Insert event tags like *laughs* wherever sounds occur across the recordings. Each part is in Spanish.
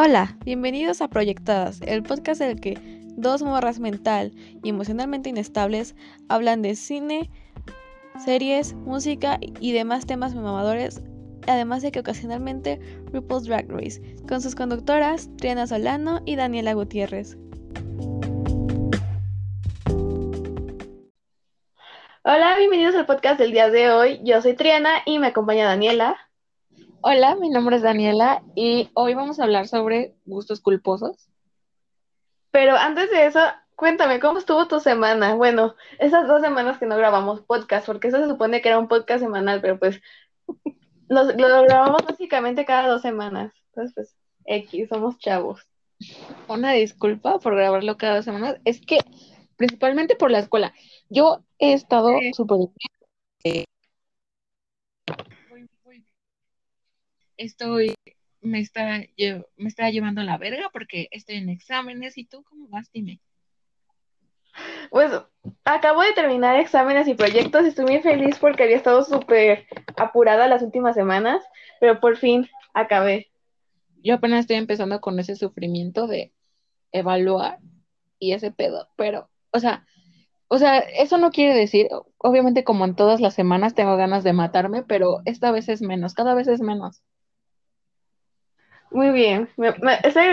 Hola, bienvenidos a Proyectadas, el podcast en el que dos morras mental y emocionalmente inestables hablan de cine, series, música y demás temas mamadores, además de que ocasionalmente RuPaul's Drag Race, con sus conductoras Triana Solano y Daniela Gutiérrez. Hola, bienvenidos al podcast del día de hoy. Yo soy Triana y me acompaña Daniela. Hola, mi nombre es Daniela y hoy vamos a hablar sobre gustos culposos. Pero antes de eso, cuéntame, ¿cómo estuvo tu semana? Bueno, esas dos semanas que no grabamos podcast, porque eso se supone que era un podcast semanal, pero pues lo, lo grabamos básicamente cada dos semanas. Entonces, pues, X, somos chavos. Una disculpa por grabarlo cada dos semanas. Es que, principalmente por la escuela, yo he estado Sí. súper... eh, Estoy, me está, lle- me está llevando la verga porque estoy en exámenes y tú, ¿cómo vas? Dime. Pues acabo de terminar exámenes y proyectos y estoy muy feliz porque había estado súper apurada las últimas semanas, pero por fin acabé. Yo apenas estoy empezando con ese sufrimiento de evaluar y ese pedo, pero, o sea, o sea, eso no quiere decir, obviamente como en todas las semanas tengo ganas de matarme, pero esta vez es menos, cada vez es menos. Muy bien, me- estoy,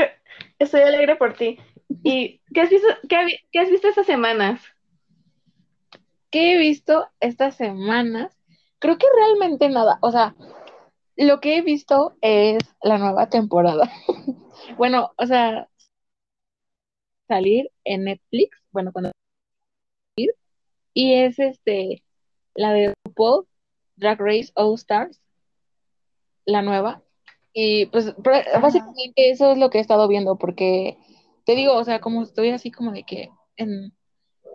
estoy alegre por ti. ¿Y qué has visto, qué, qué has visto estas semanas? ¿Qué he visto estas semanas? Creo que realmente nada, o sea, lo que he visto es la nueva temporada. *laughs* Bueno, o sea, salir en Netflix, bueno, cuando y es este la de RuPaul Drag Race All Stars, la nueva. Y pues básicamente eso es lo que he estado viendo, porque te digo, o sea, como estoy así como de que en,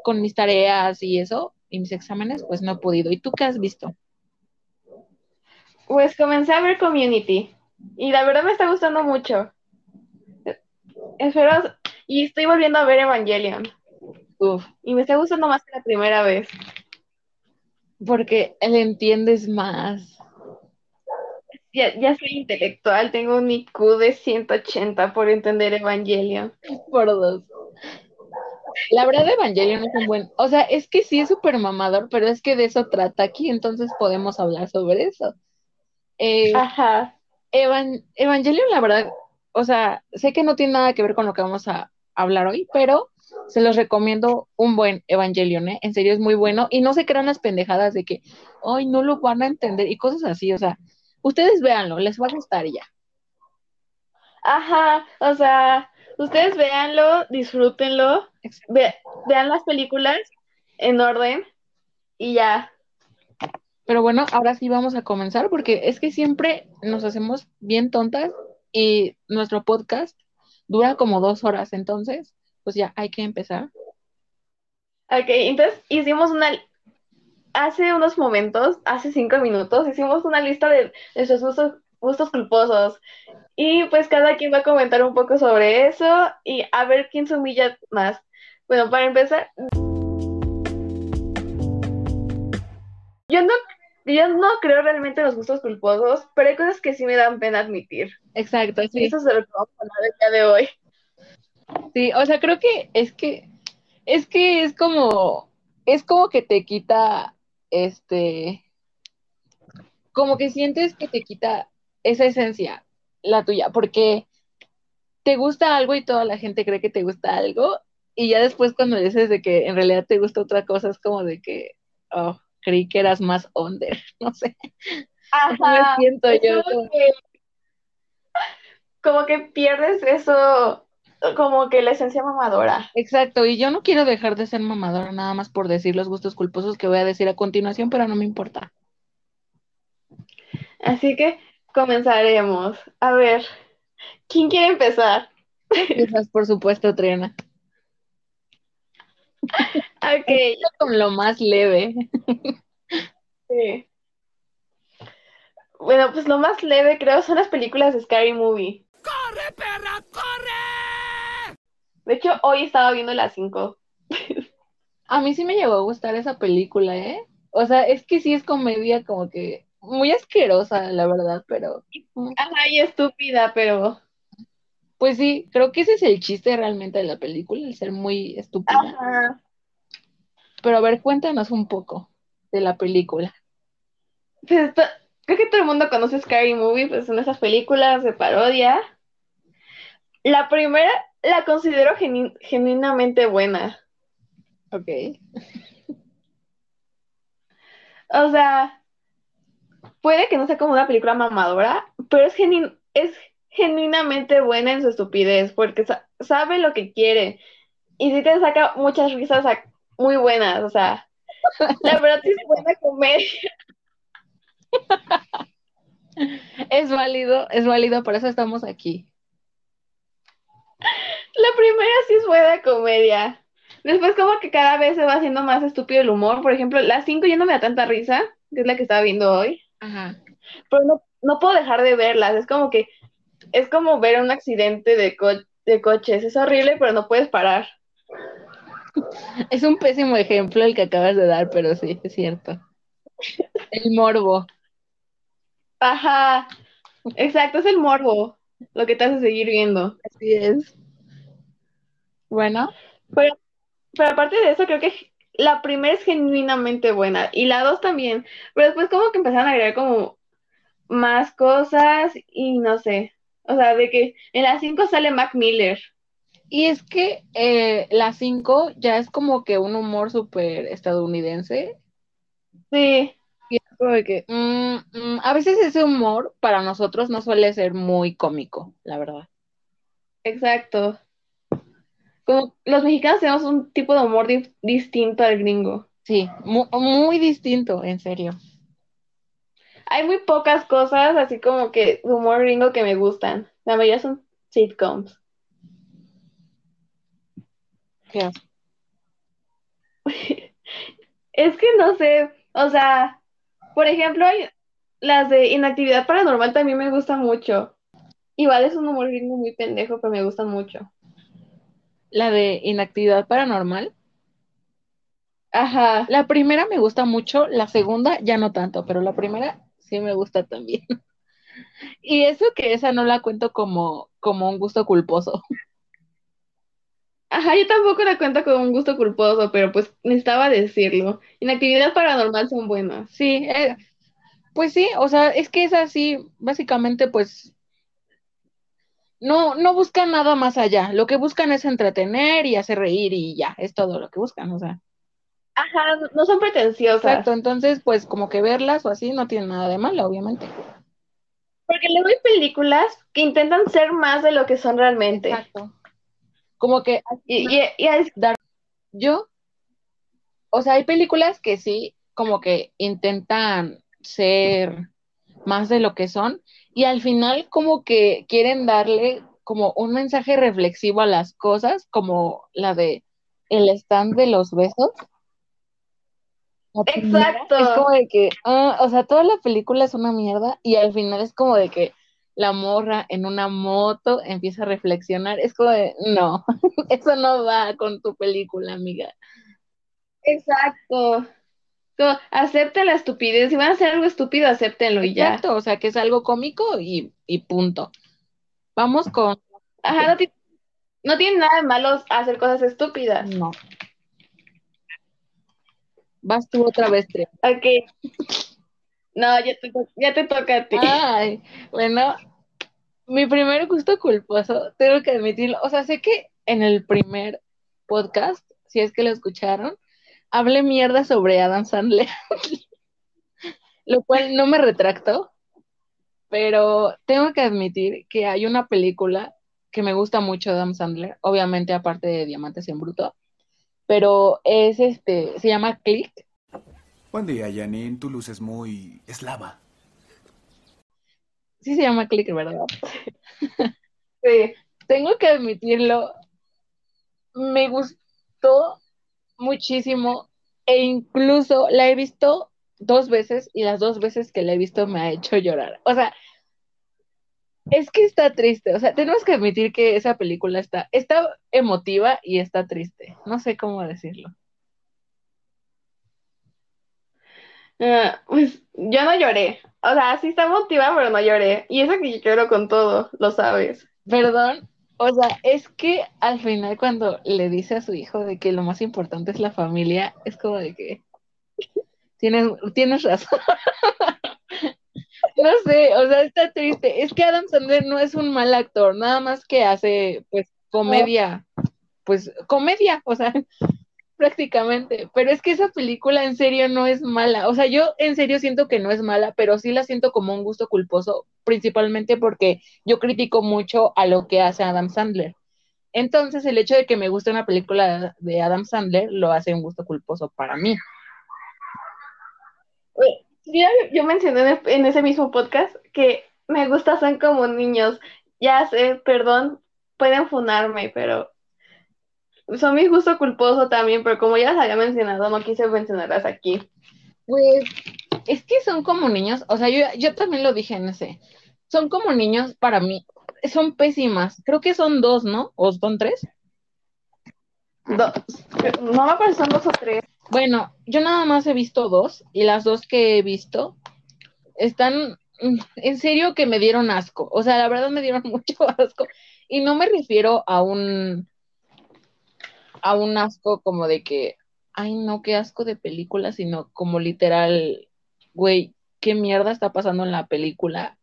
con mis tareas y eso, y mis exámenes, pues no he podido. ¿Y tú qué has visto? Pues comencé a ver Community y la verdad me está gustando mucho. Espero, y estoy volviendo a ver Evangelion Uf, y me está gustando más que la primera vez. porque le entiendes más. Ya, ya soy intelectual, tengo un IQ de 180 por entender Evangelion. Por dos. La verdad, Evangelion es un buen. O sea, es que sí es súper mamador, pero es que de eso trata aquí, entonces podemos hablar sobre eso. Eh, Ajá. Evan- Evangelion, la verdad, o sea, sé que no tiene nada que ver con lo que vamos a hablar hoy, pero se los recomiendo un buen Evangelion, ¿eh? En serio es muy bueno y no se crean las pendejadas de que, ay, no lo van a entender y cosas así, o sea, ustedes véanlo, les va a gustar ya. Ajá, o sea, ustedes véanlo, disfrútenlo, ve- vean las películas en orden y ya. Pero bueno, ahora sí vamos a comenzar porque es que siempre nos hacemos bien tontas y nuestro podcast dura como dos horas, entonces, pues ya hay que empezar. Ok, entonces hicimos una, hace unos momentos, hace cinco minutos, hicimos una lista de nuestros gustos, gustos culposos. Y pues cada quien va a comentar un poco sobre eso y a ver quién se humilla más. Bueno, para empezar, yo no, yo no creo realmente en los gustos culposos, pero hay cosas que sí me dan pena admitir. Exacto, Y sí. eso es de lo que vamos a hablar el día de hoy. Sí, o sea, creo que es que es que es como es como que te quita este como que sientes que te quita esa esencia, la tuya, porque te gusta algo y toda la gente cree que te gusta algo y ya después cuando dices de que en realidad te gusta otra cosa es como de que oh, creí que eras más under, *laughs* no sé. Así me Ajá, siento yo. como que, como que pierdes eso, como que la esencia mamadora. Exacto, y yo no quiero dejar de ser mamadora nada más por decir los gustos culposos que voy a decir a continuación, pero no me importa. Así que comenzaremos. A ver, ¿quién quiere empezar? Empiezas, por supuesto, Triana. Ok, Con lo más leve. sí. Bueno, pues lo más leve creo son las películas de Scary Movie. ¡Corre, perra, corre! De hecho, hoy estaba viendo las 5. A mí sí me llegó a gustar esa película, ¿eh? O sea, es que sí es comedia como que muy asquerosa, la verdad, pero Ajá, y estúpida, pero Pues sí, creo que ese es el chiste realmente de la película, el ser muy estúpida. Ajá. Pero a ver, cuéntanos un poco de la película. Pues esto- creo que todo el mundo conoce Scary Movie, pues son esas películas de parodia. La primera la considero genu- genuinamente buena. Ok. *laughs* O sea, puede que no sea como una película mamadora, pero es, genu- es genuinamente buena en su estupidez, porque sa- sabe lo que quiere. Y sí te saca muchas risas muy buenas, o sea, *laughs* la verdad sí es buena comedia. *laughs* Es válido, es válido, por eso estamos aquí. La primera sí es buena comedia. Después como que cada vez se va haciendo más estúpido el humor. Por ejemplo, la 5 ya no me da tanta risa, que es la que estaba viendo hoy. Ajá. Pero no, no puedo dejar de verlas. Es como que es como ver un accidente de, co- de coches. Es horrible, pero no puedes parar. *laughs* Es un pésimo ejemplo el que acabas de dar, pero sí, es cierto. El morbo. Ajá. Exacto, es el morbo lo que te hace seguir viendo. Así es. Bueno, Pero, pero aparte de eso, creo que la primera es genuinamente buena y la dos también. Pero después como que empezaron a agregar como más cosas y no sé. O sea, de que en la 5 sale Mac Miller. y es que eh, la 5 ya es como que un humor súper estadounidense. Sí, como de que, mm, mm, a veces ese humor para nosotros no suele ser muy cómico, la verdad. exacto. Como los mexicanos tenemos un tipo de humor di- distinto al gringo. Sí, mu- muy distinto, en serio. Hay muy pocas cosas así como que de humor gringo que me gustan. La mayoría son sitcoms. Qué. *laughs* Es que no sé, o sea, por ejemplo, hay- las de inactividad paranormal también me gustan mucho. Igual es un humor gringo muy pendejo, pero me gustan mucho. La de inactividad paranormal. Ajá. La primera me gusta mucho, la segunda ya no tanto, pero la primera sí me gusta también. *laughs* Y eso que esa no la cuento como, como un gusto culposo. *laughs* Ajá, yo tampoco la cuento con un gusto culposo, pero pues necesitaba decirlo. Inactividad paranormal son buenas. Sí, eh, pues sí, o sea, es que es así, básicamente pues no, no buscan nada más allá. Lo que buscan es entretener y hacer reír y ya, es todo lo que buscan, o sea. Ajá, no son pretenciosas. Exacto, entonces pues como que verlas o así no tiene nada de malo, obviamente. Porque luego hay películas que intentan ser más de lo que son realmente. Exacto. Como que Y, y, y es- yo, o sea, hay películas que sí, como que intentan ser más de lo que son y al final como que quieren darle como un mensaje reflexivo a las cosas, como la de el stand de los besos. Exacto. Es como de que, ah, o sea, toda la película es una mierda y al final es como de que la morra en una moto empieza a reflexionar. Es como de, no, *laughs* eso no va con tu película, amiga. Exacto. Como, acepten la estupidez. Si van a hacer algo estúpido, acéptenlo y ya. Exacto, o sea, que es algo cómico y, y punto. Vamos con, Ajá, no, ti- no tiene nada de malo hacer cosas estúpidas. no. Vas tú otra vez, Tre. Ok. No, ya te, ya te toca a ti. Ay, bueno, mi primer gusto culposo, tengo que admitirlo. O sea, sé que en el primer podcast, si es que lo escucharon, hablé mierda sobre Adam Sandler, *laughs* lo cual no me retracto, pero tengo que admitir que hay una película que me gusta mucho de Adam Sandler, obviamente aparte de Diamantes en Bruto, pero es este, se llama Click. Buen día, Janine. Tu luz es muy eslava. Sí se llama Click, ¿verdad? *laughs* Sí. tengo que admitirlo, me gustó muchísimo e incluso la he visto dos veces y las dos veces que la he visto me ha hecho llorar. O sea, es que está triste. O sea, tenemos que admitir que esa película está, está emotiva y está triste. No sé cómo decirlo. Ah, pues yo no lloré. O sea, sí está motivada, pero no lloré. Y eso que yo lloro con todo, lo sabes. Perdón, O sea, es que al final cuando le dice a su hijo de que lo más importante es la familia, es como de que tienes, tienes razón. *laughs* No sé, o sea, está triste. Es que Adam Sandler no es un mal actor, nada más que hace, pues, comedia, pues, comedia, o sea, prácticamente. Pero es que esa película en serio no es mala. O sea, yo en serio siento que no es mala, pero sí la siento como un gusto culposo, principalmente porque yo critico mucho a lo que hace Adam Sandler. Entonces, el hecho de que me guste una película de Adam Sandler lo hace un gusto culposo para mí. Yo mencioné en, en ese mismo podcast que me gusta son como niños. Ya sé, perdón, pueden funarme, pero son mi gusto culposo también, pero como ya las había mencionado, no quise mencionarlas aquí. Pues es que son como niños, o sea, yo, yo también lo dije en ese. Son como niños para mí, son pésimas. Creo que son dos, ¿no? ¿O son tres? Dos. No me acuerdo, son dos o tres. Bueno, yo nada más he visto dos y las dos que he visto están en serio que me dieron asco. O sea, la verdad me dieron *laughs* mucho asco. Y no me refiero a un a un asco como de que, ay no, qué asco de película, sino como literal, güey, qué mierda está pasando en la película.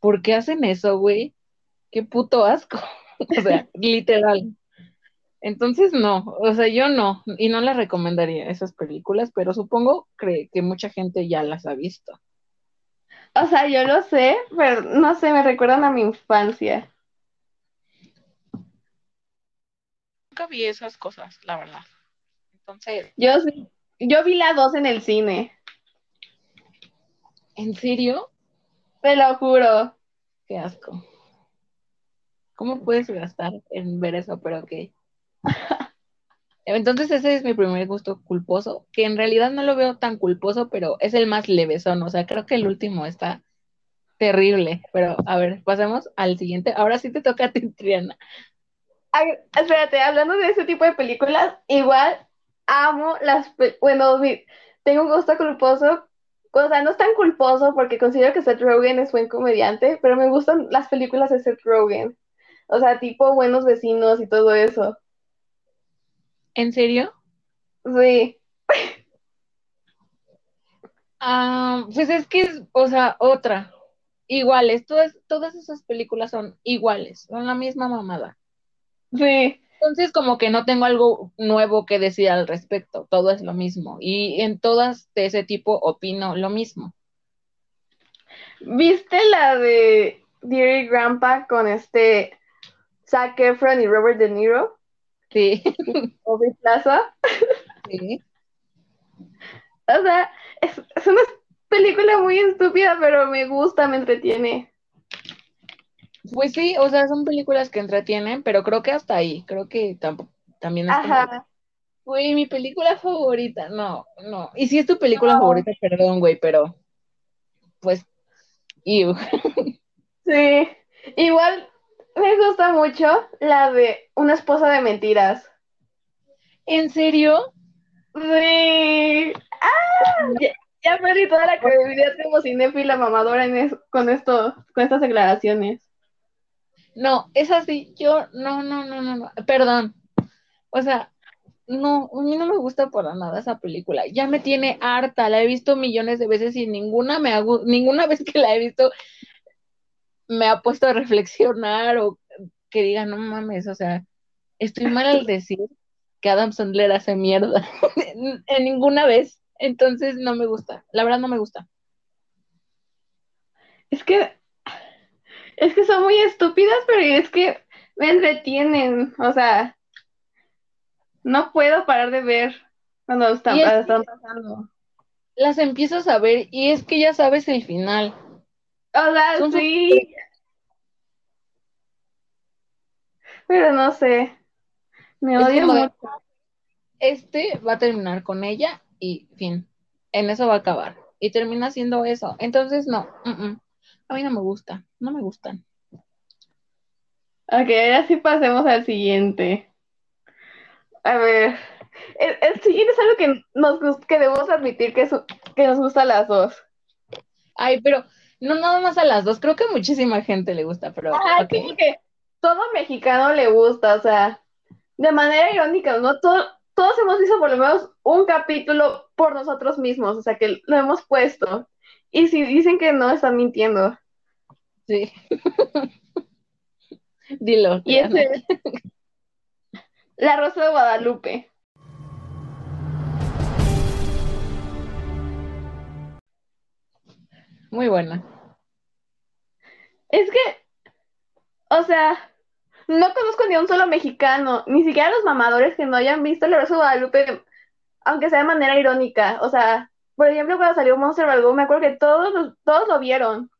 ¿Por qué hacen eso, güey? Qué puto asco. *laughs* o sea, *laughs* literal. Entonces no, o sea, yo no, y no las recomendaría esas películas, pero supongo que, que mucha gente ya las ha visto. O sea, yo lo sé, pero no sé, me recuerdan a mi infancia. Nunca vi esas cosas, la verdad. Entonces, Yo sí, yo vi la dos en el cine, ¿en serio? te lo juro. Qué asco. ¿Cómo puedes gastar en ver eso? Pero ok. *laughs* Entonces ese es mi primer gusto culposo, que en realidad no lo veo tan culposo, pero es el más levesón. O sea, creo que el último está terrible. Pero a ver, pasemos al siguiente. Ahora sí te toca a ti, Triana. Ay, espérate, hablando de ese tipo de películas, igual amo las, bueno, mi- tengo un gusto culposo, o sea, no es tan culposo porque considero que Seth Rogen es buen comediante, pero me gustan las películas de Seth Rogen, o sea, tipo Buenos Vecinos y todo eso. ¿En serio? Sí, Ah, pues es que es, o sea, otra. Iguales, todas, todas esas películas son iguales, son la misma mamada. Sí. Entonces, como que no tengo algo nuevo que decir al respecto, todo es lo mismo. Y en todas de ese tipo opino lo mismo. ¿Viste la de Dear Grandpa con este Zac Efron y Robert De Niro? Sí, *laughs* Aubrey Plaza. sí. O sea, es, es una película muy estúpida, pero me gusta, me entretiene. Pues sí, o sea, son películas que entretienen, pero creo que hasta ahí, creo que tampoco, también es como, Ajá. güey, mi película favorita, no, no, y si es tu película No. favorita, perdón, güey, pero, pues, ew. *laughs* Sí. Igual me gusta mucho la de Una esposa de mentiras. ¿En serio? Sí. ¡Ah! Ya, ya perdí toda la credibilidad como cinéfila mamadora en es- con esto, con estas declaraciones. No, es así, yo, no, no, no, no, no, perdón, o sea, no, a mí no me gusta para nada esa película, ya me tiene harta, la he visto millones de veces y ninguna me ha, gu- ninguna vez que la he visto me ha puesto a reflexionar o que diga, no mames, o sea, estoy mal al decir que Adam Sandler hace mierda, *laughs* en ninguna vez, entonces no me gusta, la verdad no me gusta. Es que, es que son muy estúpidas, pero es que me entretienen. O sea, no puedo parar de ver cuando están, es están pasando. Las empiezas a ver y es que ya sabes el final. O sea, Son sí. Pero no sé. Me odio mucho. este va a terminar con ella y fin, en eso va a acabar. Y termina siendo eso. Entonces, no, mm, mm. A mí no me gusta, no me gustan. Ok, ahora sí pasemos al siguiente. A ver. El, el siguiente es algo que nos que debemos admitir que, es- que nos gusta a las dos. Ay, pero no nada más a las dos, creo que a muchísima gente le gusta, pero que todo mexicano le gusta, o sea, de manera irónica, ¿no? Todo, todos hemos visto por lo menos un capítulo por nosotros mismos, o sea, que lo hemos puesto. Y si dicen que no, están mintiendo. Sí. *laughs* Dilo. Y ese es *laughs* La Rosa de Guadalupe. Muy buena. Es que, o sea, no conozco ni a un solo mexicano, ni siquiera los mamadores que no hayan visto La Rosa de Guadalupe, aunque sea de manera irónica. O sea, por ejemplo, cuando salió Monster Ball, me acuerdo que todos, los- todos lo vieron.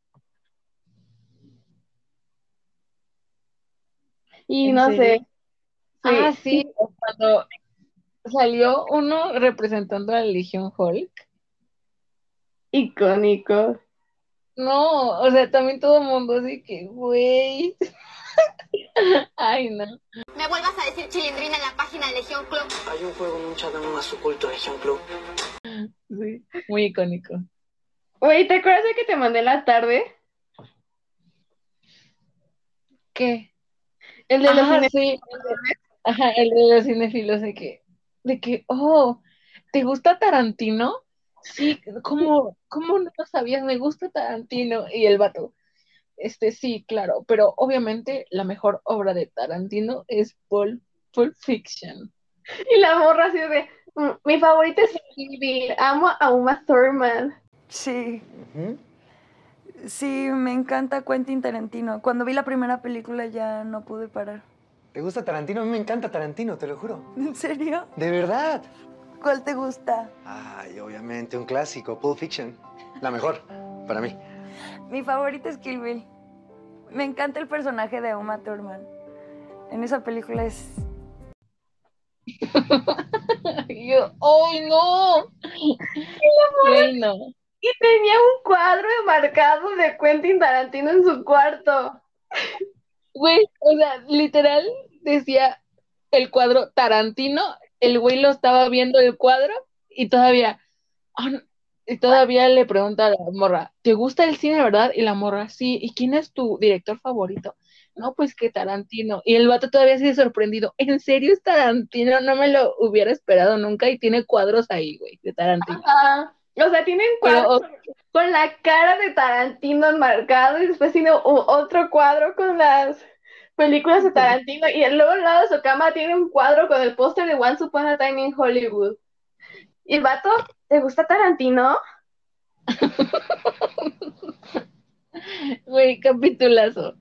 Y ¿En no serio? sé. Sí. Ah, sí, cuando salió uno representando a la Legión Hulk. Icónico. No, o sea, también todo el mundo así que, güey. *laughs* Ay, no. Me vuelvas a decir chilindrina en la página de Legión Club. Hay un juego en un chat más oculto de Legion Club. Sí, muy icónico. Oye, ¿te acuerdas de que te mandé la tarde? ¿Qué? El de los Ajá, cine- sí. Ajá, el de los cinéfilos de que, de que, oh, ¿te gusta Tarantino? Sí, ¿cómo, cómo no lo sabías? Me gusta Tarantino. Y el vato, este, sí, claro, pero obviamente la mejor obra de Tarantino es Pulp, Pulp Fiction. Y la morra así de, "Mm, mi favorita es Kill Bill, amo a Uma Thurman. Sí. Sí, me encanta Quentin Tarantino. Cuando vi la primera película ya no pude parar. ¿Te gusta Tarantino? A mí me encanta Tarantino, te lo juro. *laughs* ¿En serio? De verdad. ¿Cuál te gusta? Ay, obviamente, un clásico, Pulp Fiction. La mejor, para mí. Mi favorita es Kill Bill. Me encanta el personaje de Uma Thurman. En esa película es... *laughs* Y yo, ¡ay, no! No. Y tenía un cuadro marcado de Quentin Tarantino en su cuarto. Güey, o sea, literal decía el cuadro Tarantino, el güey lo estaba viendo el cuadro y todavía, ah, no, y todavía le pregunta a la morra, ¿te gusta el cine, verdad? Y la morra, sí, ¿y quién es tu director favorito? No, pues que Tarantino. Y el vato todavía sigue sorprendido, ¿en serio es Tarantino? No me lo hubiera esperado nunca y tiene cuadros ahí, güey, de Tarantino. O sea, tienen Pero, cuadros con la cara de Tarantino enmarcado y después tiene otro cuadro con las películas de Tarantino y luego al lado de su cama tiene un cuadro con el póster de Once Upon a Time in Hollywood. Y el vato, ¿te gusta Tarantino? *laughs* Güey, capitulazo.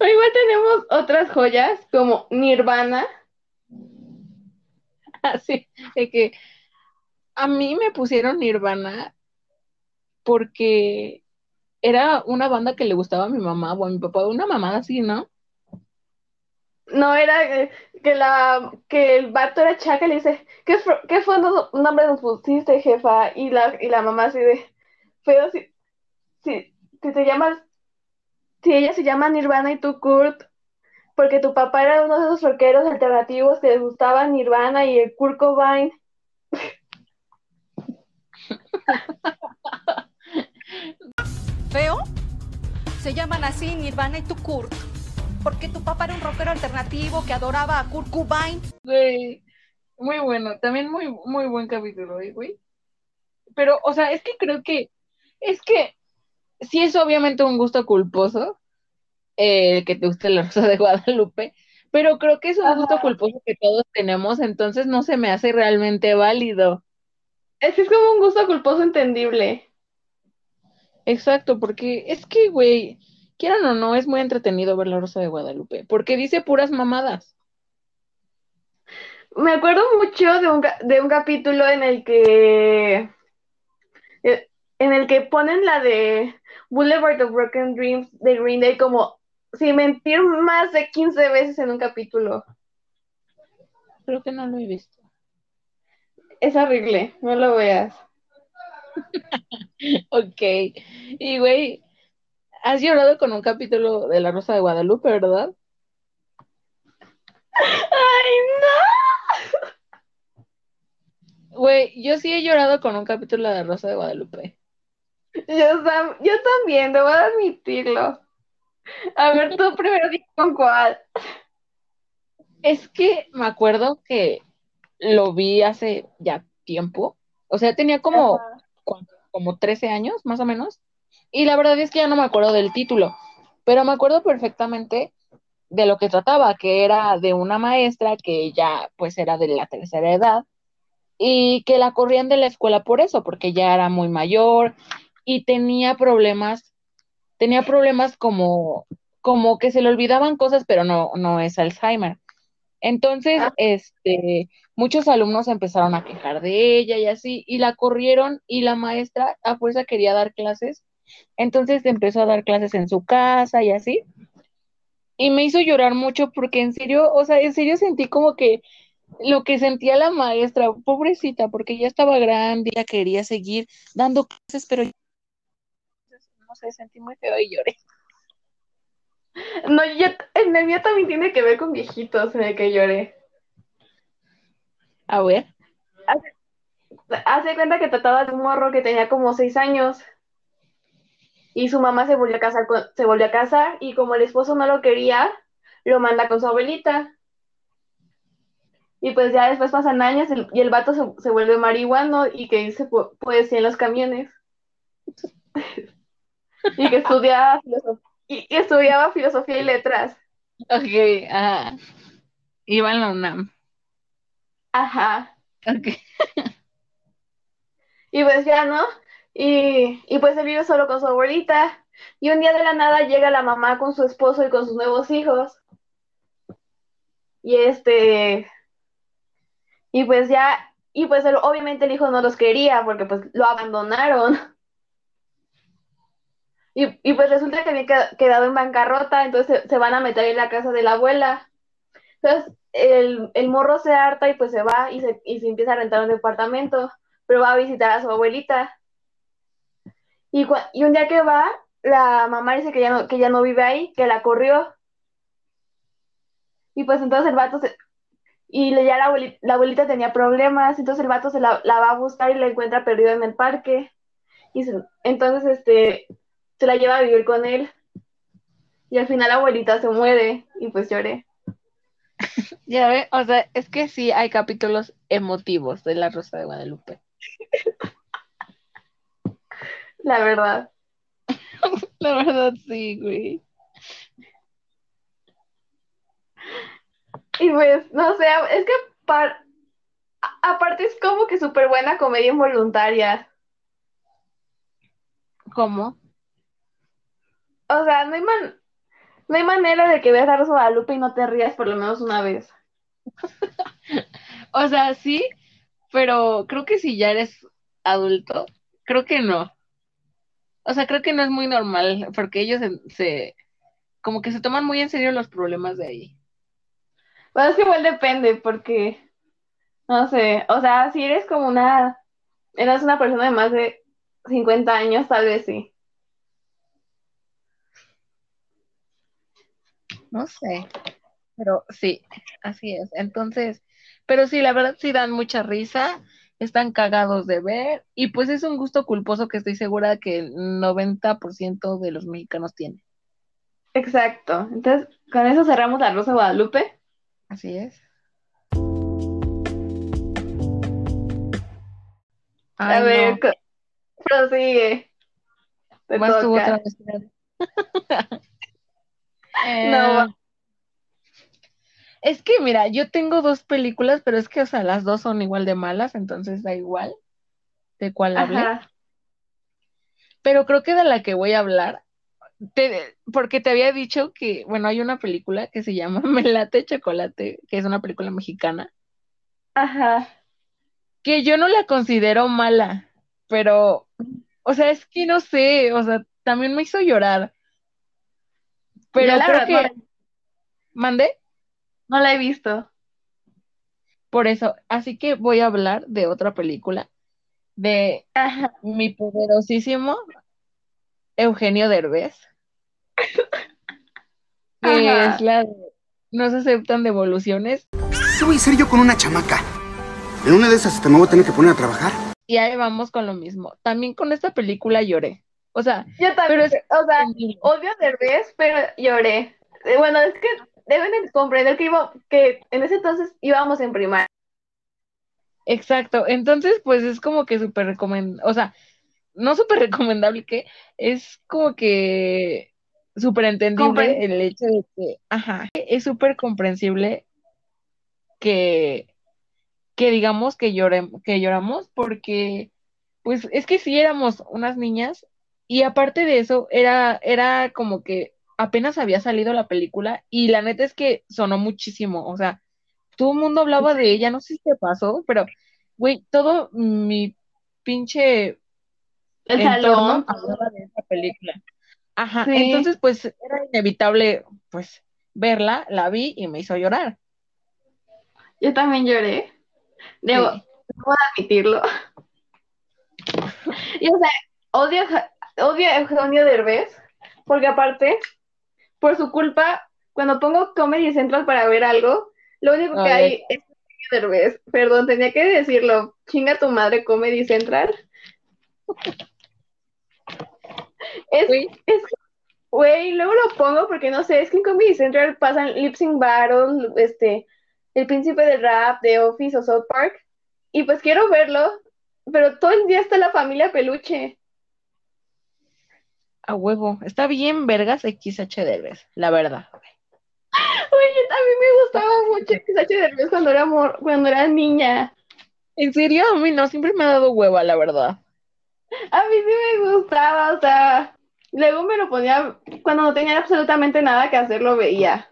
O igual tenemos otras joyas como Nirvana. *laughs* Así, de que a mí me pusieron Nirvana porque era una banda que le gustaba a mi mamá o a mi papá, una mamada así, ¿no? No era eh, que la que el vato era chaca y le dice, ¿qué, qué fue no- nombre nos pusiste, jefa? Y la, y la mamá así de, feo si, si te llamas, si ella se llama Nirvana y tú Kurt, porque tu papá era uno de esos rockeros alternativos que les gustaba Nirvana y el Kurt Cobain. *laughs* ¿Feo? Se llaman así Nirvana y tu Kurt. Porque tu papá era un rockero alternativo que adoraba a Kurt Cobain. Güey, muy bueno, también muy, muy buen capítulo, ¿eh, güey. Pero, o sea, es que creo que, es que sí es obviamente un gusto culposo eh, que te guste la Rosa de Guadalupe, pero creo que es un gusto culposo que todos tenemos, entonces no se me hace realmente válido. Es que es como un gusto culposo entendible. Exacto, porque es que, güey, quieran o no, es muy entretenido ver la Rosa de Guadalupe, porque dice puras mamadas. Me acuerdo mucho de un, de un capítulo en el que eh, en el que ponen la de Boulevard of Broken Dreams de Green Day como sin mentir más de 15 veces en un capítulo. Creo que no lo he visto. Es horrible, no lo veas. *laughs* Ok. Y, güey, has llorado con un capítulo de La Rosa de Guadalupe, ¿verdad? ¡Ay, Güey, yo sí he llorado con un capítulo de La Rosa de Guadalupe. Yo, yo también, debo admitirlo. A ver, tú primero di con cuál. Es que me acuerdo que lo vi hace ya tiempo. O sea, tenía como, como 13 años, más o menos. Y la verdad es que ya no me acuerdo del título, pero me acuerdo perfectamente de lo que trataba, que era de una maestra que ya pues era de la tercera edad y que la corrían de la escuela por eso, porque ya era muy mayor y tenía problemas, tenía problemas como, como que se le olvidaban cosas, pero no, no es Alzheimer. Entonces, este, muchos alumnos empezaron a quejar de ella y así, y la corrieron y la maestra a fuerza quería dar clases, entonces empezó a dar clases en su casa y así, y me hizo llorar mucho porque en serio, o sea, en serio sentí como que lo que sentía la maestra, pobrecita, porque ya estaba grande, ya quería seguir dando clases, pero no sé, sentí muy feo y lloré. No, yo, en el mío también tiene que ver con viejitos en el que lloré. A ver. Hace, hace cuenta que trataba de un morro que tenía como seis años. Y su mamá se volvió a casar con, se volvió a casar y como el esposo no lo quería, lo manda con su abuelita. Y pues ya después pasan años y el vato se, se vuelve marihuano y que dice poesía en los camiones. *laughs* y que estudia filosofía y, estudiaba filosofía y letras. Ok, ajá. Iba en la UNAM. Ajá. Ok. *laughs* y pues ya, ¿no? Y, y pues él vive solo con su abuelita. Y un día de la nada llega la mamá con su esposo y con sus nuevos hijos. Y este. Y pues ya. Y pues él, obviamente el hijo no los quería porque pues lo abandonaron. *laughs* Y, pues resulta que había quedado en bancarrota, entonces se, van a meter en la casa de la abuela. Entonces el, morro se harta y pues se va y se, y se empieza a rentar un departamento, pero va a visitar a su abuelita. Y, y un día que va, la mamá dice que ya, no, que ya no vive ahí, que la corrió. Y pues entonces el vato se, y ya la abuelita, la abuelita tenía problemas, entonces el vato se la, va a buscar y la encuentra perdida en el parque. Y entonces este se la lleva a vivir con él. Y al final la abuelita se muere y pues lloré. *laughs* ya ve, o sea, es que sí hay capítulos emotivos de La Rosa de Guadalupe. La verdad. *laughs* La verdad, sí, güey. Y pues, no sé, es que aparte es como que súper buena comedia involuntaria. ¿Cómo? O sea, no hay, no hay manera de que veas a Rosa Guadalupe y no te rías por lo menos una vez. *laughs* o sea, sí, pero creo que si ya eres adulto, creo que no. O sea, creo que no es muy normal, porque ellos se, como que se toman muy en serio los problemas de ahí. Pues es que igual depende, porque, no sé, o sea, si eres como una, eres una persona de más de 50 años, tal vez sí. No sé, pero sí, así es. Entonces, pero sí, la verdad sí dan mucha risa, están cagados de ver y pues es un gusto culposo que estoy segura que el 90% de los mexicanos tienen. Exacto. Entonces, con eso cerramos la Rosa Guadalupe. Así es. A ver, prosigue. Más tú otra vez. *laughs* *laughs* no. Eh, es que, mira, yo tengo dos películas, pero es que, o sea, las dos son igual de malas, entonces da igual de cuál hable. Pero creo que de la que voy a hablar, porque te había dicho que, bueno, hay una película que se llama *laughs* Melate Chocolate, que es una película mexicana. Ajá. Que yo no la considero mala, pero, o sea, es que no sé, o sea, también me hizo llorar. Pero creo que... ¿Mandé? No la he visto. Por eso, así que voy a hablar de otra película de mi poderosísimo Eugenio Derbez. *laughs* que es la de No se aceptan devoluciones. ¿Qué voy a hacer yo con una chamaca? En una de esas te me voy a tener que poner a trabajar. Y ahí vamos con lo mismo. También con esta película lloré. O sea, Yo también, pero es o sea, odio Derbez, pero lloré. Eh, Bueno, es que deben de comprender que, iba, que en ese entonces íbamos en primaria. Exacto, entonces pues es como que súper recomendable, o sea, no súper *laughs* recomendable que es como que súper entendible el hecho de que, ajá, es súper comprensible que, que digamos que que lloramos porque pues es que sí éramos unas niñas y aparte de eso era, era como que apenas había salido la película y la neta es que sonó muchísimo, o sea, todo el mundo hablaba de ella, no sé si te pasó, pero, güey, todo mi pinche El entorno salón. hablaba de esa película. Ajá, Sí. entonces pues era inevitable, pues, verla, la vi y me hizo llorar. Yo también lloré. Debo, Sí. debo admitirlo. *laughs* Y o sea, odio, odio a Eugenio Derbez, porque aparte, por su culpa, cuando pongo Comedy Central para ver algo, lo único que Ay. hay es Eugenio Derbez. Perdón, tenía que decirlo. Chinga tu madre Comedy Central. Es, es, güey, luego lo pongo porque no sé, es que en Comedy Central pasan Lip Sync Battle, este, El Príncipe del Rap, The Office o South Park, y pues quiero verlo, pero todo el día está la familia peluche. A huevo, está bien vergas XH Derbez, la verdad. Oye, a mí me gustaba mucho XH Derbez cuando era mor- cuando era niña. En serio, a mí no, siempre me ha dado hueva, la verdad. A mí sí me gustaba, o sea, luego me lo ponía cuando no tenía absolutamente nada que hacer, lo veía.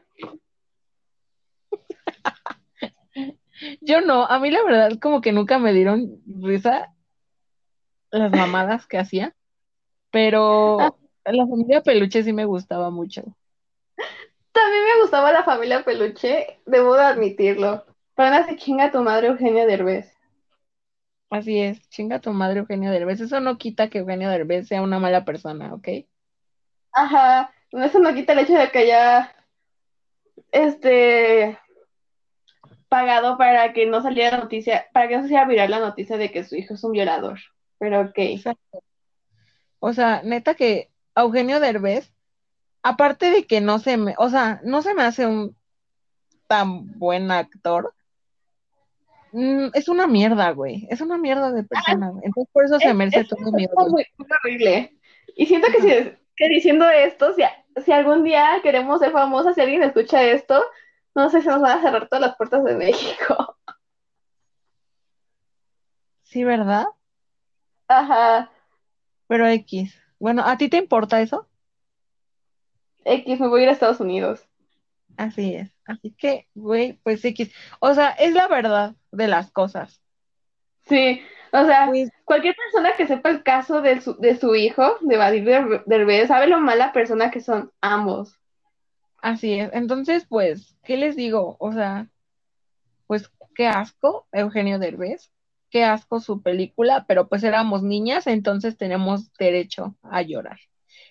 Yo no, a mí la verdad como que nunca me dieron risa las mamadas que hacía, pero la familia peluche sí me gustaba mucho. También me gustaba la familia peluche, debo de admitirlo. Pero aún así chinga tu madre Eugenia Derbez. Así es, chinga tu madre Eugenio Derbez. Eso no quita que Eugenio Derbez sea una mala persona, ¿ok? Ajá, eso no quita el hecho de que haya este pagado para que no saliera la noticia, para que no se hiciera viral la noticia de que su hijo es un violador. Pero ok. Exacto. O sea, neta que Eugenio Derbez, aparte de que no se me, o sea, no se me hace un tan buen actor, mm, es una mierda, güey. Es una mierda de persona, güey. Entonces por eso se Es- merece es- todo mi es odio. muy, muy horrible. Y siento que, si, que diciendo esto, si, si algún día queremos ser famosas, si alguien escucha esto, no sé si nos van a cerrar todas las puertas de México. *laughs* Sí, ¿verdad? Ajá. Pero X. Bueno, ¿a ti te importa eso? X, me voy a ir a Estados Unidos. Así es. Así que, güey, pues X. O sea, es la verdad de las cosas. Sí, o sea, Pues, cualquier persona que sepa el caso de su, de su hijo, de Badir Der- Derbez, sabe lo mala persona que son ambos. así es. Entonces, pues, ¿qué les digo? O sea, pues qué asco, Eugenio Derbez. Qué asco su película, pero pues éramos niñas, entonces tenemos derecho a llorar.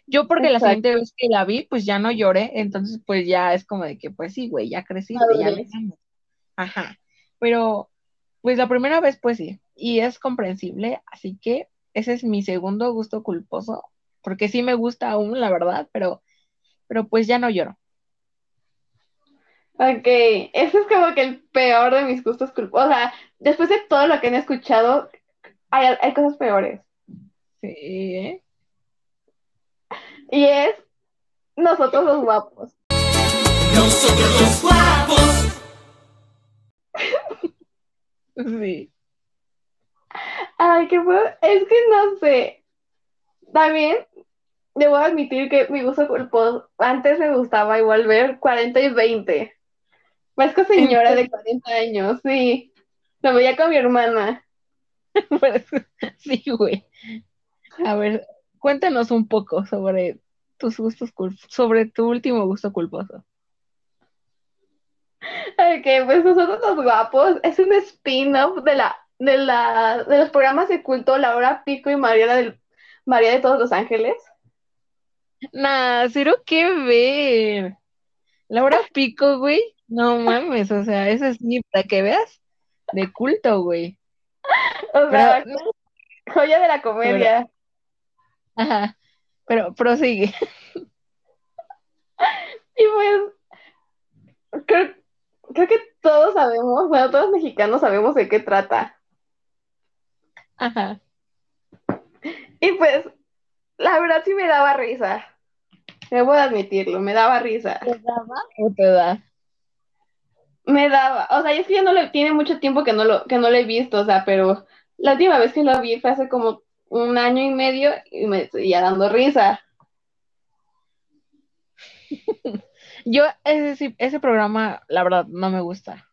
Yo porque la siguiente vez que la vi, pues ya no lloré, entonces pues ya es como de que, pues sí, güey, ya creciste, ya amo. Ajá. Pero, pues la primera vez, pues sí, y es comprensible, así que ese es mi segundo gusto culposo, porque sí me gusta aún, la verdad, pero, pero pues ya no lloro. Ok, ese es como que el peor de mis gustos culposos. O sea, después de todo lo que han escuchado, hay, hay cosas peores. Sí, ¿eh? Y es nosotros los guapos. Nosotros los guapos. Sí. Ay, qué fue. Es que no sé. También debo admitir que mi gusto culposo, antes me gustaba igual ver 40 y 20. Más que señora de 40 años, sí. Lo veía con mi hermana. *laughs* Pues, sí, güey. A ver, cuéntanos un poco sobre tus gustos sobre tu último gusto culposo. Ok, pues nosotros los guapos es un spin-off de la, de la, de los programas de culto Laura Pico y María del, María de todos los ángeles. Nah, cero que ver. Laura Pico, güey. No mames, o sea, eso sí, para que veas, de culto, güey. O sea, Pero, joya de la comedia. Ajá. Pero prosigue. *laughs* Y pues, creo, creo que todos sabemos, bueno, todos mexicanos sabemos de qué trata. Ajá. Y pues, la verdad sí me daba risa. Debo de admitirlo, me daba risa. ¿Te daba o te da? Me daba, o sea, es que ya no le tiene mucho tiempo que no lo, que no lo he visto, o sea, pero la última vez que lo vi fue hace como un año y medio y me seguía dando risa. *laughs* Yo, ese, ese programa, la verdad, no me gusta.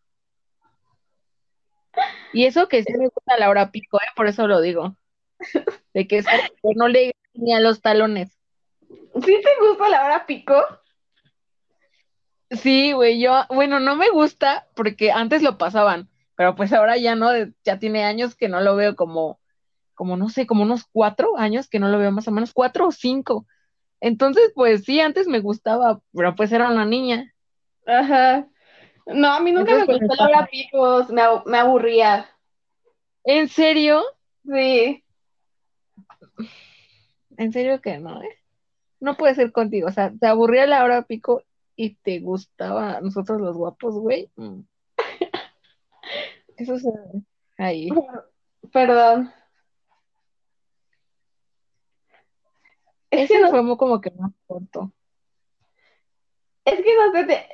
Y eso que sí me gusta Laura Pico, ¿eh? Por eso lo digo. De que, mujer no le ni a los talones. ¿Sí te gusta la hora pico? Sí, güey, yo, bueno, no me gusta porque antes lo pasaban, pero pues ahora ya no, ya tiene años que no lo veo como, como no sé, como unos cuatro años que no lo veo más o menos, cuatro o cinco. Entonces, pues sí, antes me gustaba, pero pues era una niña. Ajá. No, a mí nunca Entonces, me pues, gustó la hora pico, me, me aburría. ¿En serio? Sí. En serio que no, ¿eh? No puede ser contigo, o sea, te aburría la hora pico y te gustaba a nosotros los guapos, güey. Mm. *laughs* Eso es ahí. Perdón. Es Ese que no, fue como que más corto. es que no sé, te-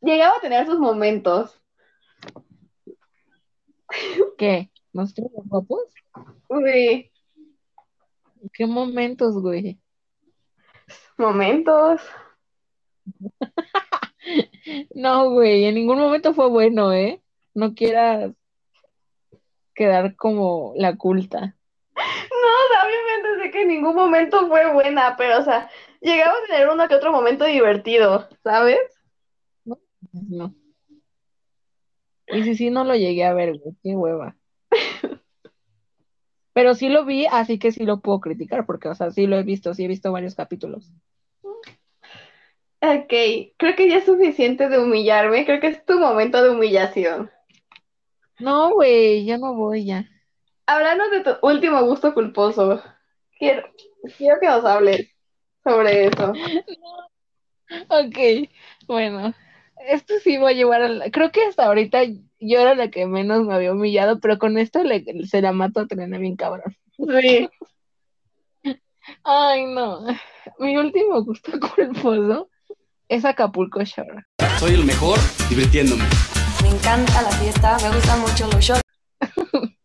llegaba a tener sus momentos. ¿Qué? ¿Nosotros los guapos? Sí, ¿Qué momentos, güey? momentos. *laughs* No, güey, en ningún momento fue bueno, ¿eh? No quieras quedar como la culta. No, o sea, sé que en ningún momento fue buena, pero, o sea, llegaba a tener uno que otro momento divertido, ¿sabes? No. Y si sí, no lo llegué a ver, güey, qué hueva. *laughs* Pero sí lo vi, así que sí lo puedo criticar, porque, o sea, sí lo he visto, sí he visto varios capítulos. Ok, creo que ya es suficiente de humillarme, creo que es tu momento de humillación. No, güey, ya no voy ya. Háblanos de tu último gusto culposo. Quiero, quiero que nos hables sobre eso. *laughs* Ok, bueno, esto sí va a llevar a la... Creo que hasta ahorita yo era la que menos me había humillado, pero con esto le, se la mato a Trina bien cabrón. Sí. *laughs* Ay, no. Mi último gusto *laughs* culposo es Acapulco Shore. Soy el mejor divirtiéndome. Me encanta la fiesta, me gustan mucho los shows. *laughs*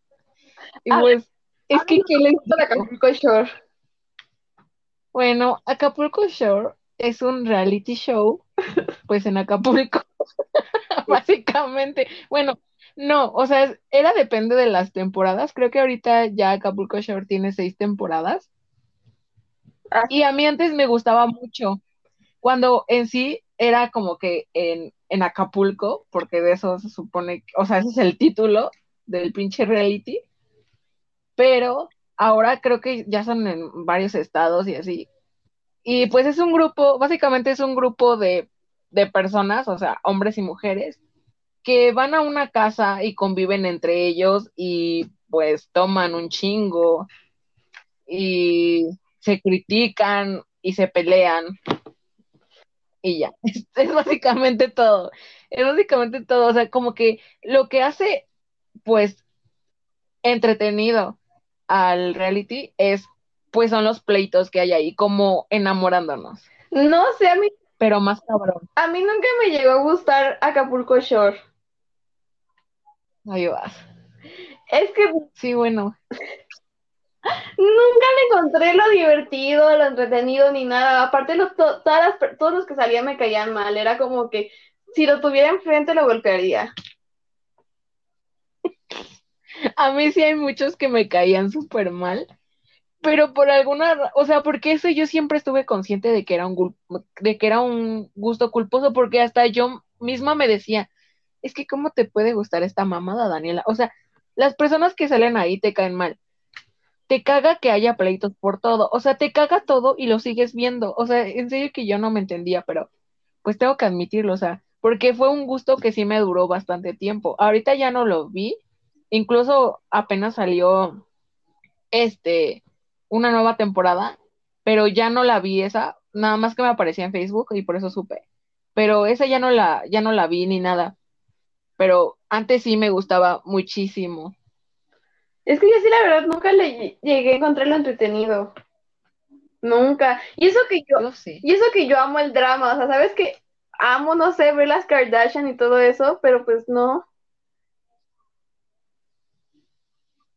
Y pues, es que, ¿qué les Para Acapulco Shore. Bueno, Acapulco Shore es un reality show, pues en Acapulco, *laughs* básicamente. Bueno, no, o sea, era depende de las temporadas. Creo que ahorita ya Acapulco Shore tiene seis temporadas. Ah. Y a mí antes me gustaba mucho, cuando en sí era como que en, en Acapulco, porque de eso se supone, o sea, ese es el título del pinche reality, pero ahora creo que ya son en varios estados y así. Y pues es un grupo, básicamente es un grupo de, de personas, o sea, hombres y mujeres, que van a una casa y conviven entre ellos y pues toman un chingo y se critican y se pelean y ya. *laughs* Es, básicamente todo. Es básicamente todo. O sea, como que lo que hace pues entretenido al reality es pues son los pleitos que hay ahí, como enamorándonos, No sé, a mí, pero más cabrón. a mí nunca me llegó a gustar Acapulco Shore. Ahí vas. Es que Sí, bueno. *laughs* nunca le encontré lo divertido, lo entretenido ni nada. Aparte, los, to- todas las todos los que salían me caían mal. Era como que si lo tuviera enfrente lo golpearía. *laughs* A mí sí hay muchos que me caían súper mal, pero por alguna, o sea, porque eso yo siempre estuve consciente de que era un de que era un gusto culposo, porque hasta yo misma me decía, es que cómo te puede gustar esta mamada, Daniela. O sea, las personas que salen ahí te caen mal. Te caga que haya pleitos por todo, o sea, te caga todo y lo sigues viendo. O sea, en serio que yo no me entendía, pero pues tengo que admitirlo, o sea, porque fue un gusto que sí me duró bastante tiempo. Ahorita ya no lo vi, incluso apenas salió este una nueva temporada, pero ya no la vi esa, nada más que me aparecía en Facebook y por eso supe. Pero esa ya no la, ya no la vi ni nada. Pero antes sí me gustaba muchísimo. Es que yo sí, la verdad, nunca le llegué a encontrarlo entretenido. Nunca. Y eso que yo, Yo sí. y eso que yo amo el drama, o sea, sabes que amo, no sé, ver las Kardashian y todo eso, pero pues no.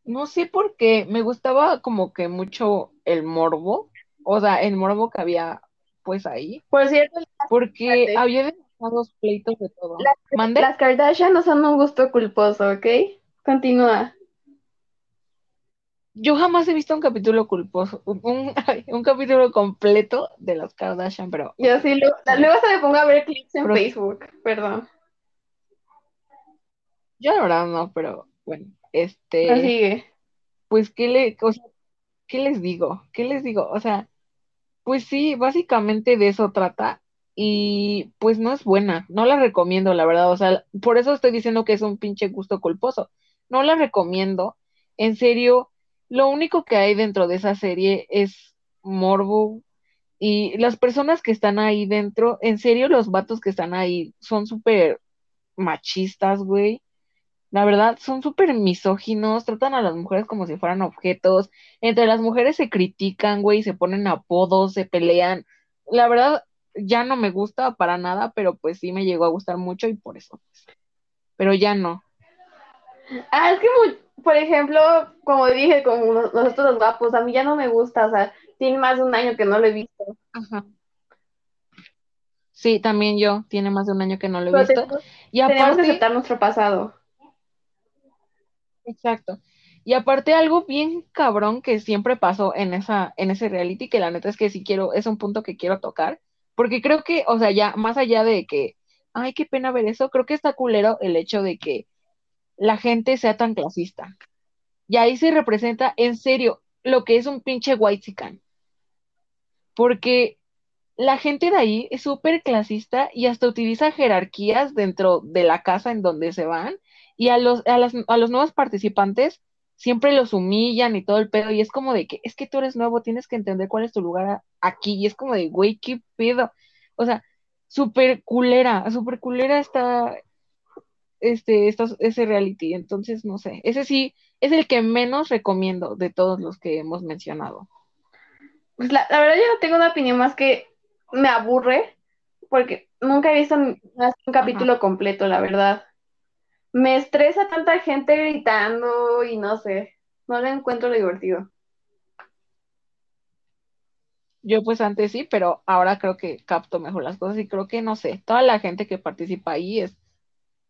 No sé por qué, me gustaba como que mucho el morbo, o sea, el morbo que había pues ahí, Por cierto, porque había demasiados pleitos de todo. las, las Kardashian no son un gusto culposo, ¿ok? Continúa. Yo jamás he visto un capítulo culposo, un, un- *laughs* capítulo completo de las Kardashian, pero Yo sí, lo- luego se me pongo a ver clips en Pero- Facebook, perdón. yo la verdad no, pero bueno, este, Prosigue. pues, ¿qué le, o sea, ¿qué les digo? ¿Qué les digo? O sea, pues sí, básicamente de eso trata y pues no es buena, no la recomiendo, la verdad, o sea, por eso estoy diciendo que es un pinche gusto culposo, no la recomiendo, en serio, lo único que hay dentro de esa serie es morbo y las personas que están ahí dentro, en serio, los vatos que están ahí son súper machistas, güey. La verdad, son súper misóginos, tratan a las mujeres como si fueran objetos. Entre las mujeres se critican, güey, se ponen apodos, se pelean. La verdad, ya no me gusta para nada, pero pues sí me llegó a gustar mucho y por eso. pues. Pero ya no. Ah, es que, por ejemplo, como dije, como nos- nosotros los guapos, a mí ya no me gusta, o sea, tiene más de un año que no lo he visto. Ajá. Sí, también yo, tiene más de un año que no lo he Pero visto. tenemos, Y tenemos que aceptar nuestro pasado. Exacto. Y aparte algo bien cabrón que siempre pasó en esa, en ese reality, que la neta es que sí quiero, es un punto que quiero tocar, porque creo que, o sea, ya más allá de que, ay, qué pena ver eso, creo que está culero el hecho de que la gente sea tan clasista. Y ahí se representa en serio lo que es un pinche whitezican. Porque la gente de ahí es súper clasista y hasta utiliza jerarquías dentro de la casa en donde se van y a los, a las, a los nuevos participantes siempre los humillan y todo el pedo y es como de que es que tú eres nuevo, tienes que entender cuál es tu lugar aquí y es como de, güey, qué pedo. O sea, súper culera, súper culera está este, estos- ese reality, entonces no sé, ese sí es el que menos recomiendo de todos los que hemos mencionado. Pues la, la verdad yo no tengo una opinión más que me aburre, porque nunca he visto más un capítulo completo, la verdad. Me estresa tanta gente gritando y no sé, no le encuentro lo divertido. Yo pues antes sí, pero ahora creo que capto mejor las cosas y creo que no sé, toda la gente que participa ahí es,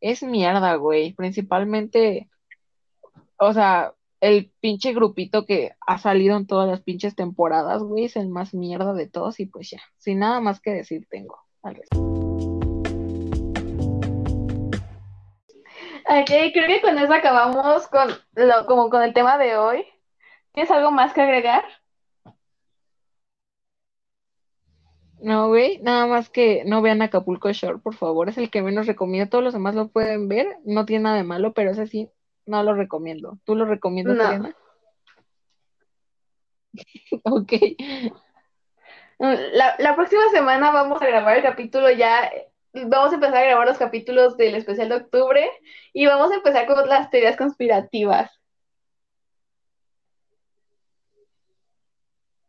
es mierda, güey, principalmente, o sea, el pinche grupito que ha salido en todas las pinches temporadas, güey, es el más mierda de todos y pues ya, sin nada más que decir tengo al respecto. Ok, creo que con eso acabamos con lo, como con el tema de hoy. ¿Tienes algo más que agregar? No, güey, nada más que no vean Acapulco Shore, por favor, es el que menos recomiendo, todos los demás lo pueden ver, no tiene nada de malo, pero ese sí, no lo recomiendo. ¿Tú lo recomiendas, No. *laughs* Ok. La, la próxima semana vamos a grabar el capítulo ya, vamos a empezar a grabar los capítulos del especial de octubre y vamos a empezar con las teorías conspirativas.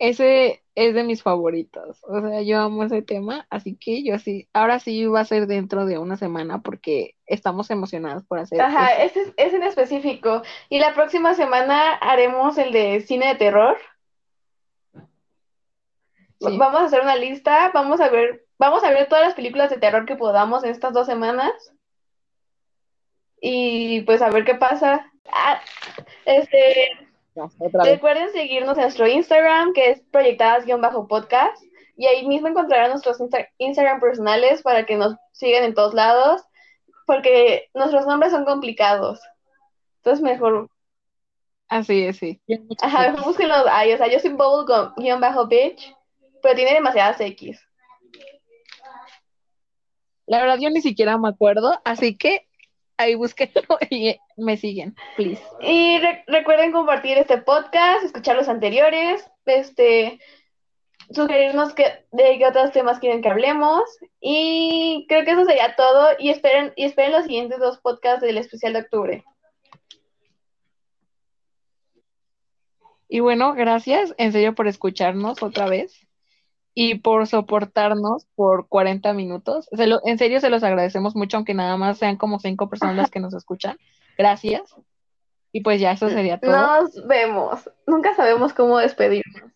Ese es de mis favoritos. O sea, yo amo ese tema, así que yo sí, ahora sí va a ser dentro de una semana porque estamos emocionados por hacer Ajá, ese es, es en específico. Y la próxima semana haremos el de cine de terror. Sí. Vamos a hacer una lista, vamos a ver, vamos a ver todas las películas de terror que podamos en estas dos semanas. Y pues a ver qué pasa. Ah, este. Recuerden seguirnos en nuestro Instagram, que es proyectadas-podcast. Y ahí mismo encontrarán nuestros Insta- Instagram personales para que nos sigan en todos lados. Porque nuestros nombres son complicados. Entonces mejor Así es, sí. Ajá, búsquenlos ahí. O sea, yo soy bubble-bitch, pero tiene demasiadas X. La verdad, yo ni siquiera me acuerdo, así que ahí búsquenlo *laughs* y me siguen, please. Y re- recuerden compartir este podcast, escuchar los anteriores, este, sugerirnos que, de qué otros temas quieren que hablemos. Y creo que eso sería todo. Y esperen, y esperen los siguientes dos podcasts del especial de octubre. Y bueno, gracias en serio por escucharnos otra vez y por soportarnos por 40 minutos. Se lo- en serio se los agradecemos mucho, aunque nada más sean como cinco personas las que nos escuchan. Gracias. Y pues ya eso sería todo. Nos vemos. Nunca sabemos cómo despedirnos.